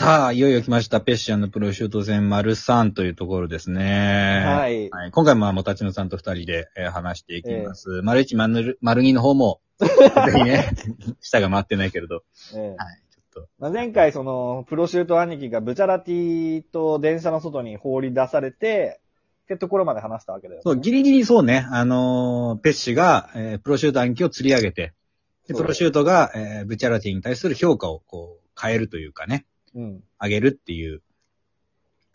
さあ、いよいよ来ました。ペッシャンのプロシュート戦丸3というところですね。はい。はい。今回も、もたちのさんと二人で、えー話していきます。丸1、丸丸2の方も、ぜひね、舌が回ってないけれど。ええはい。ちょっと。まあ、前回、その、プロシュート兄貴がブチャラティと電車の外に放り出されて、ってところまで話したわけだよ。そう、ギリギリそうね、あのーペッシが、えープロシュート暗記を釣り上げて、でプロシュートが、えーブチャラティに対する評価をこう、変えるというかね、うん。上げるっていう、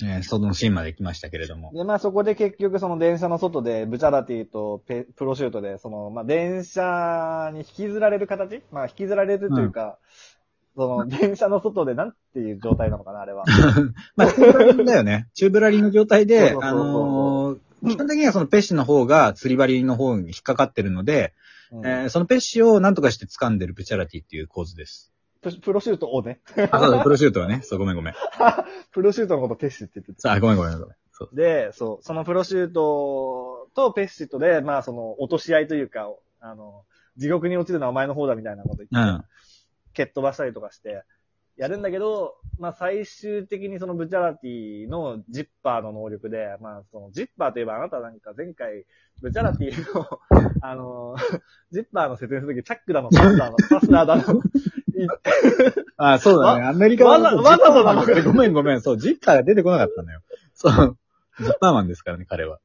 えーそのシーンまで来ましたけれども。で、まあそこで結局その電車の外でブチャラティとペプロシュートで、その、まあ電車に引きずられる形？まあ引きずられるというか、その電車の外でなんていう状態なのかな、あれは。まあ、チューブラリンだよね。チューブラリンの状態で、そうそうそうそうあのー基本的にはそのペッシの方が釣り針の方に引っかかってるので、うんえーそのペッシを何とかして掴んでるブチャラティっていう構図です。ププロシュートをね。あ、そうだ、プロシュートはね。そう、ごめんごめん。プロシュートのことペッシって言ってた。さあ、ごめんごめんごめん。そう。で、そう、そのプロシュートとペッシとで、まあその落とし合いというか、あの、地獄に落ちるのはお前の方だみたいなこと言って、うん。蹴っ飛ばしたりとかして、やるんだけど、まあ最終的にそのブチャラティのジッパーの能力で、まあそのジッパーといえばあなたなんか前回、ブチャラティの、あの、ジッパーの説明するとき、チャックだの、パスナーの、パスナーだの、あ、そうだね。アメリカわざわざわざジッパーマンだからごめんごめん。そう、ジッパーが出てこなかったのよ。そう。ジッパーマンですからね、彼は。はい。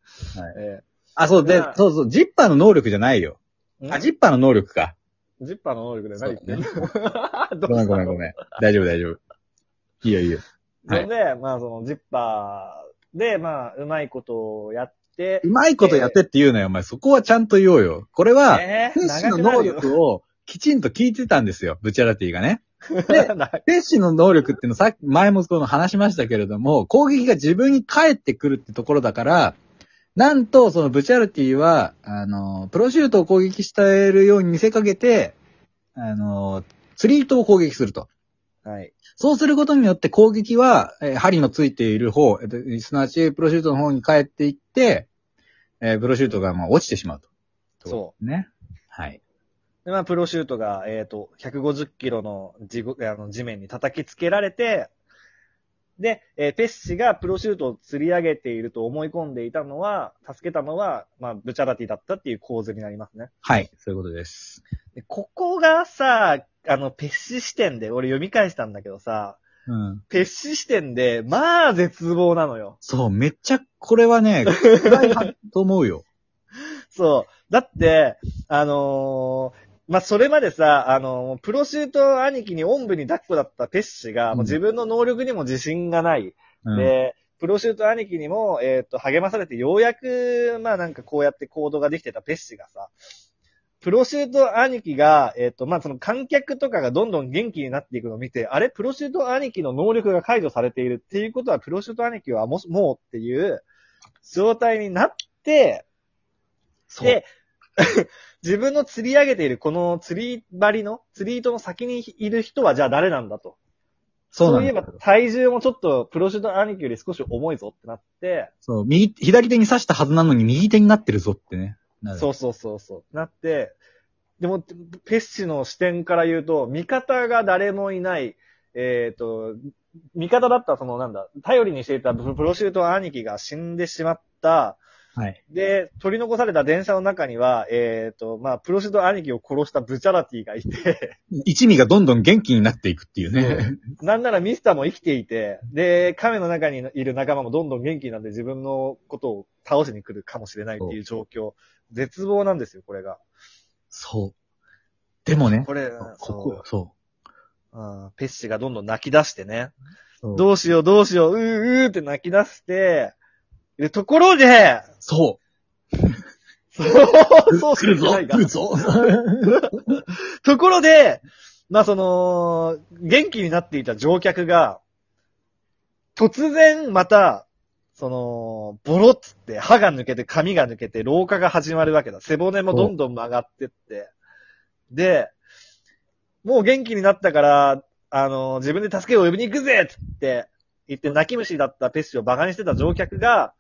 えあ、そう、でそうそう、ジッパーの能力じゃないよ。ーあ、ジッパーの能力か。ジッパーの能力で何言ってん の？ごめんごめんごめん。大丈夫大丈夫。いいよいいよ。はいそれで、まあそのジッパーで、まあうまいことをやって、うまいことやってって言うなよ、お前。そこはちゃんと言おうよ。これは、えペッシの能力をきちんと聞いてたんですよ、ブチャラティがね。で なペッシの能力っていうのさっき、前もこの話しましたけれども、攻撃が自分に返ってくるってところだから、なんと、そのブチャラティは、あの、プロシュートを攻撃しているように見せかけて、あの、釣り糸を攻撃すると。はい。そうすることによって攻撃は、えー針のついている方、えっとすなわちプロシュートの方に帰っていって、えープロシュートがまあ落ちてしまうと。。そうね。はい。で、まあ、プロシュートが、えっ、と、150キロの地ごあの地面に叩きつけられて、で、えーペッシがプロシュートを釣り上げていると思い込んでいたのは、助けたのは、まあ、ブチャラティだったっていう構図になりますね。はい。そういうことです。でここがさ、あの、ペッシ視点で、俺読み返したんだけどさ、うん。ペッシ視点で、まあ、絶望なのよ。そう、めっちゃ、これはね、暗い派と思うよ。そう。だって、あのーまあ、それまでさ、あのープロシュート兄貴におんぶに抱っこだったペッシが、うんもう自分の能力にも自信がない。うん、で、プロシュート兄貴にも、えっ、と、励まされて、ようやく、まあなんかこうやって行動ができてたペッシがさ、プロシュート兄貴が、えっ、と、まあその観客とかがどんどん元気になっていくのを見て、あれ、プロシュート兄貴の能力が解除されているっていうことは、プロシュート兄貴はもうっていう状態になって、そう。で、自分の釣り上げているこの釣り針の、釣り糸の先にいる人はじゃあ誰なんだと。そうなんだいえば体重もちょっとプロシュート兄貴より少し重いぞってなって、そう、右、左手に刺したはずなのに右手になってるぞってね。そうそうそうそう。なって、でも、ペッシの視点から言うと、味方が誰もいない、えっ、と、味方だったそのなんだ、頼りにしていたプロシュート兄貴が死んでしまった、はい。で、取り残された電車の中には、えっ、と、まあ、プロシュート兄貴を殺したブチャラティがいて、一味がどんどん元気になっていくっていうね。なんならミスターも生きていて、で、亀の中にいる仲間もどんどん元気になって自分のことを倒しに来るかもしれないっていう状況。絶望なんですよ、これが。そう。でもね、これ、ここよ、そうんペッシがどんどん泣き出してね。う。どうしようどうしよう、うーうーって泣き出して、で、ところで、そう。そう、そうし来るぞかないが来るぞところで、まあその、元気になっていた乗客が、突然また、その、ボロッつって歯が抜けて髪が抜けて老化が始まるわけだ。背骨もどんどん曲がってって。で、もう元気になったから、あの、自分で助けを呼びに行くぜっつって言って泣き虫だったペッシを馬鹿にしてた乗客が、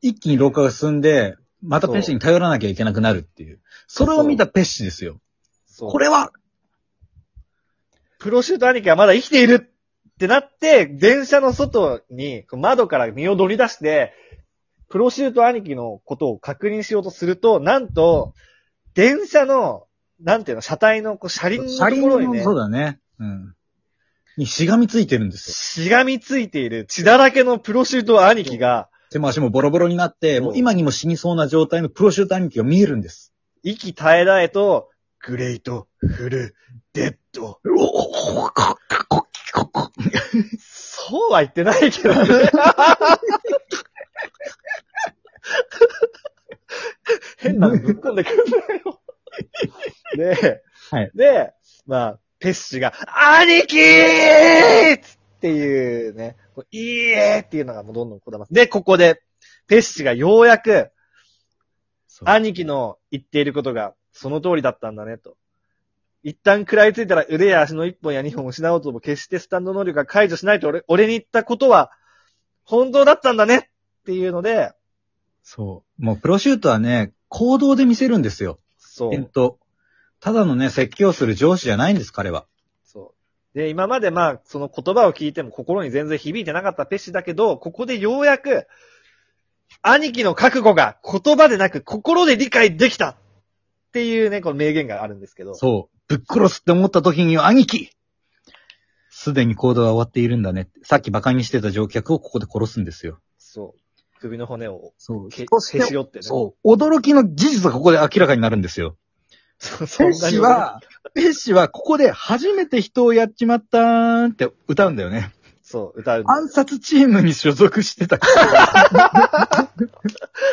一気に老化が進んで、またペッシに頼らなきゃいけなくなるっていう。それを見たペッシですよ。そうこれは、プロシュート兄貴はまだ生きているってなって、電車の外に窓から身を乗り出して、プロシュート兄貴のことを確認しようとすると、なんと、電車の、なんていうの、車体のこう車輪のところにねそ、うだね。うん。にしがみついてるんですよ。しがみついている血だらけのプロシュート兄貴が、手も足もボロボロになって、もう今にも死にそうな状態のプロシュート兄貴が見えるんです。息絶え絶えと、グレイト、フル、デッド。そうは言ってないけどね。変なのぶっ込んでくるんだよ。で、はいで、まあ、ペッシが、兄貴ーっていうね、いいえーっていうのがもうどんどんこだます。で、ここで、ペッシがようやく、兄貴の言っていることが、その通りだったんだね、と。一旦食らいついたら腕や足の一本や二本を失おうとも決してスタンド能力が解除しないと俺俺に言ったことは、本当だったんだねっていうので、そう。もうプロシュートはね、行動で見せるんですよ。そう。えっと、ただのね、説教する上司じゃないんです、彼は。そう。で、今までまあ、その言葉を聞いても心に全然響いてなかったペッシだけど、ここでようやく、兄貴の覚悟が言葉でなく心で理解できたっていうね、この名言があるんですけど。そう。ぶっ殺すって思った時には、兄貴すでに行動は終わっているんだねって。さっき馬鹿にしてた乗客をここで殺すんですよ。そう。首の骨をそうへし折ってね。そう。驚きの事実がここで明らかになるんですよ。そう。そペッシは、ペッシはここで初めて人をやっちまったーんって歌うんだよね。そう、歌う暗殺チームに所属してた。こ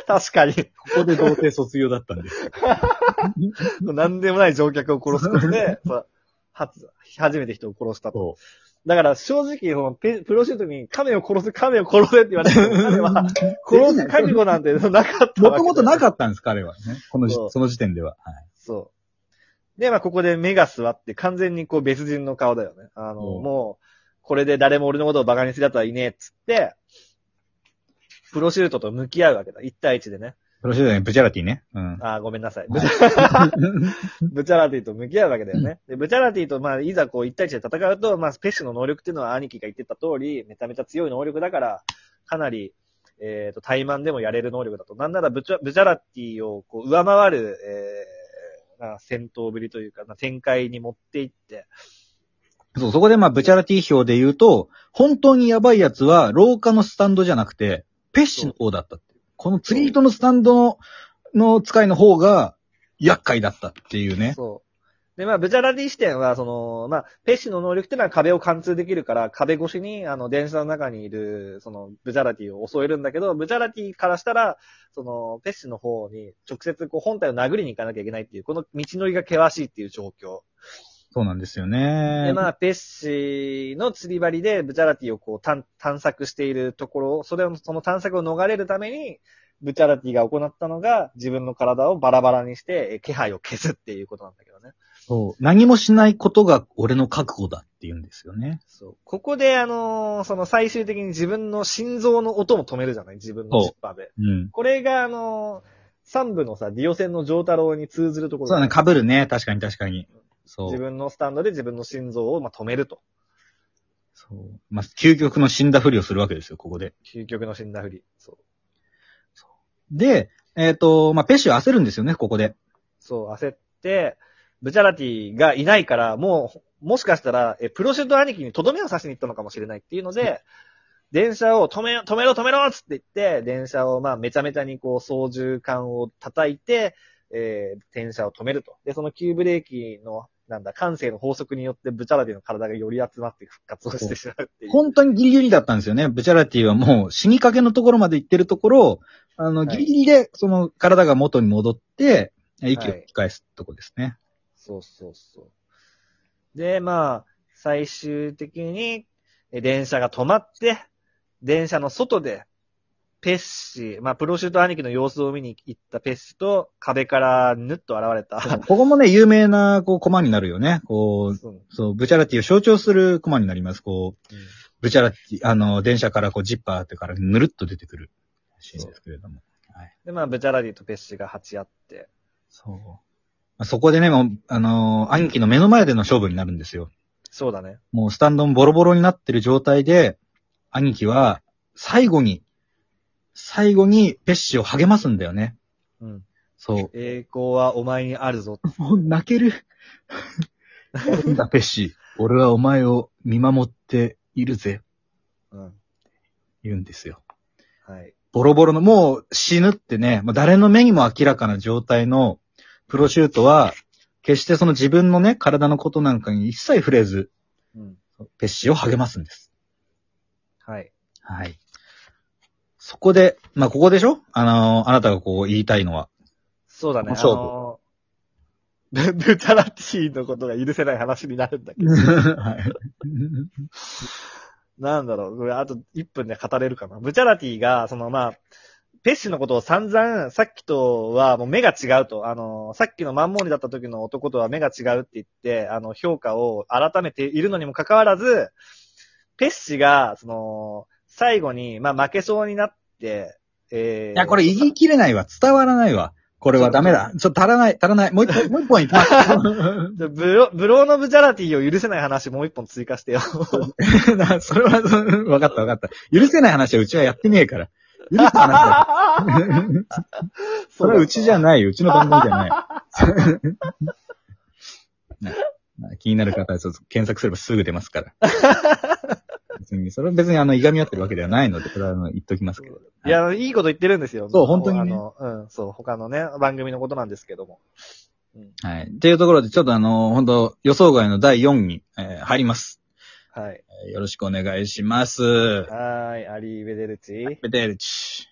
確かに。こで童貞卒業だったんです。何でもない乗客を殺すことで、そう初、初めて人を殺したと。そだから正直、このペプロシュートに亀を殺す、亀を殺せって言われても、彼はう。殺す覚悟なんてなかったもともとなっかったんです、彼はね。このじそうその時点では。はいそう。で、まあ、ここで目が座って、完全にこう別人の顔だよね。あの、うんもう、これで誰も俺のことを馬鹿にする奴はいねえっつって、プロシュートと向き合うわけだ。1対1でね。プロシュートね、ブチャラティね。うん。あーごめんなさい。はい ブチャラティと向き合うわけだよね。で、ブチャラティと、まあ、いざこう1対1で戦うと、まあ、ペッシの能力っていうのは兄貴が言ってた通り、めちゃめちゃ強い能力だから、かなり、えっ、と、タイマンでもやれる能力だと。なんならブチャ、ブチャラティをこう上回る、えー、まあ戦闘ぶりというか、まあ、展開に持っていって、そう、そこでまあ、ブチャラティ表で言うと、本当にやばいやつは、廊下のスタンドじゃなくて、ペッシの方だったっていう。この釣り糸のスタンドの、の使いの方が、厄介だったっていうね。そう。で、まあ、ブチャラティ視点は、その、まあ、ペッシの能力っていうのは壁を貫通できるから、壁越しに、あの、電車の中にいる、その、ブチャラティを襲えるんだけど、ブチャラティからしたら、その、ペッシの方に直接、こう、本体を殴りに行かなきゃいけないっていう、この道のりが険しいっていう状況。そうなんですよね。で、まあ、ペッシの釣り針で、ブチャラティをこう、探探索しているところ、それを、その探索を逃れるために、ブチャラティが行ったのが、自分の体をバラバラにして、え気配を消すっていうことなんだけどね。そう。何もしないことが俺の覚悟だって言うんですよね。そう。ここで、あのーその最終的に自分の心臓の音も止めるじゃない？自分のチッパーで。うん。これが、あのー三部のさ、ディオ戦の上太郎に通ずるところそうだね、被るね。確かに確かに。そう。自分のスタンドで自分の心臓を、まあ、止めると。そう。まあ、究極の死んだふりをするわけですよ、ここで。究極の死んだふり。そう。で、えっ、と、まあ、ペッシュは焦るんですよね、ここで。そう、焦って、ブチャラティがいないから、もう、もしかしたら、え、プロシュート兄貴にとどめを刺しに行ったのかもしれないっていうので、電車を止め、止めろ止めろっつって言って、電車をまあめちゃめちゃにこう操縦桿を叩いて、えー、電車を止めると。で、その急ブレーキの、なんだ、感性の法則によってブチャラティの体がより集まって復活をしてしまうっていう。本当にギリギリだったんですよね。ブチャラティはもう死にかけのところまで行ってるところ、あの、はいギリギリでその体が元に戻って、息を吹き返すとこですね。そうそうそう。で、まあ、最終的に、え電車が止まって、電車の外で、ペッシ、まあ、プロシュート兄貴の様子を見に行ったペッシと、壁からぬっと現れた。ここもね、有名な、こう、コマになるよね。こう、そうそう、ブチャラティを象徴するコマになります。こう、うんブチャラティ、あの、電車からこう、ジッパーってからぬるっと出てくるシーンですけれども。はい。で、まあ、ブチャラディとペッシが鉢合って、そう。まあそこでね、もう、あのー兄貴の目の前での勝負になるんですよ。そうだね。もうスタンドもボロボロになってる状態で、兄貴は、最後に、最後にペッシを励ますんだよね。うん。そう。栄光はお前にあるぞ。もう泣ける。なんだ、ペッシ。俺はお前を見守っているぜ。うん。言うんですよ。はい。ボロボロの、もう死ぬってね、もう誰の目にも明らかな状態のプロシュートは、決してその自分のね、体のことなんかに一切触れず、うん。ペッシを励ますんです。はい。はい。そこで、まあ、ここでしょ？あの、あなたがこう言いたいのは。そうだね。勝負あの ブブチャラティのことが許せない話になるんだけど。はい。なんだろう。これあと1分で語れるかな。ブチャラティが、そのまあ、ペッシのことを散々、さっきとはもう目が違うと。あの、さっきのマンモーニだった時の男とは目が違うって言って、あの、評価を改めているのにもかかわらず、ペッシが、その、最後に、まあ負けそうになって、えー、いや、これ言い切れないわ。伝わらないわ。これはダメだ。ちょっと足らない、足らない。もう一本、もう一本いきます。でブロ、ブローのブチャラティを許せない話もう一本追加してよ。な それは、わかったわかった。許せない話はうちはやってねえから。許す話は。それはうちじゃないよ。うちの番組じゃない。気になる方はちょっと検索すればすぐ出ますから。別に、それは別にあの、いがみ合ってるわけではないので、これはあの言っときますけど。いや、いいこと言ってるんですよ。そう本当にねあの、うん、そう、他のね、番組のことなんですけども。はい。っていうところで、ちょっとあの、本当予想外の第4に、えー入ります。はい。えーよろしくお願いします。はーい、アリーベデルチ。ベテルチ。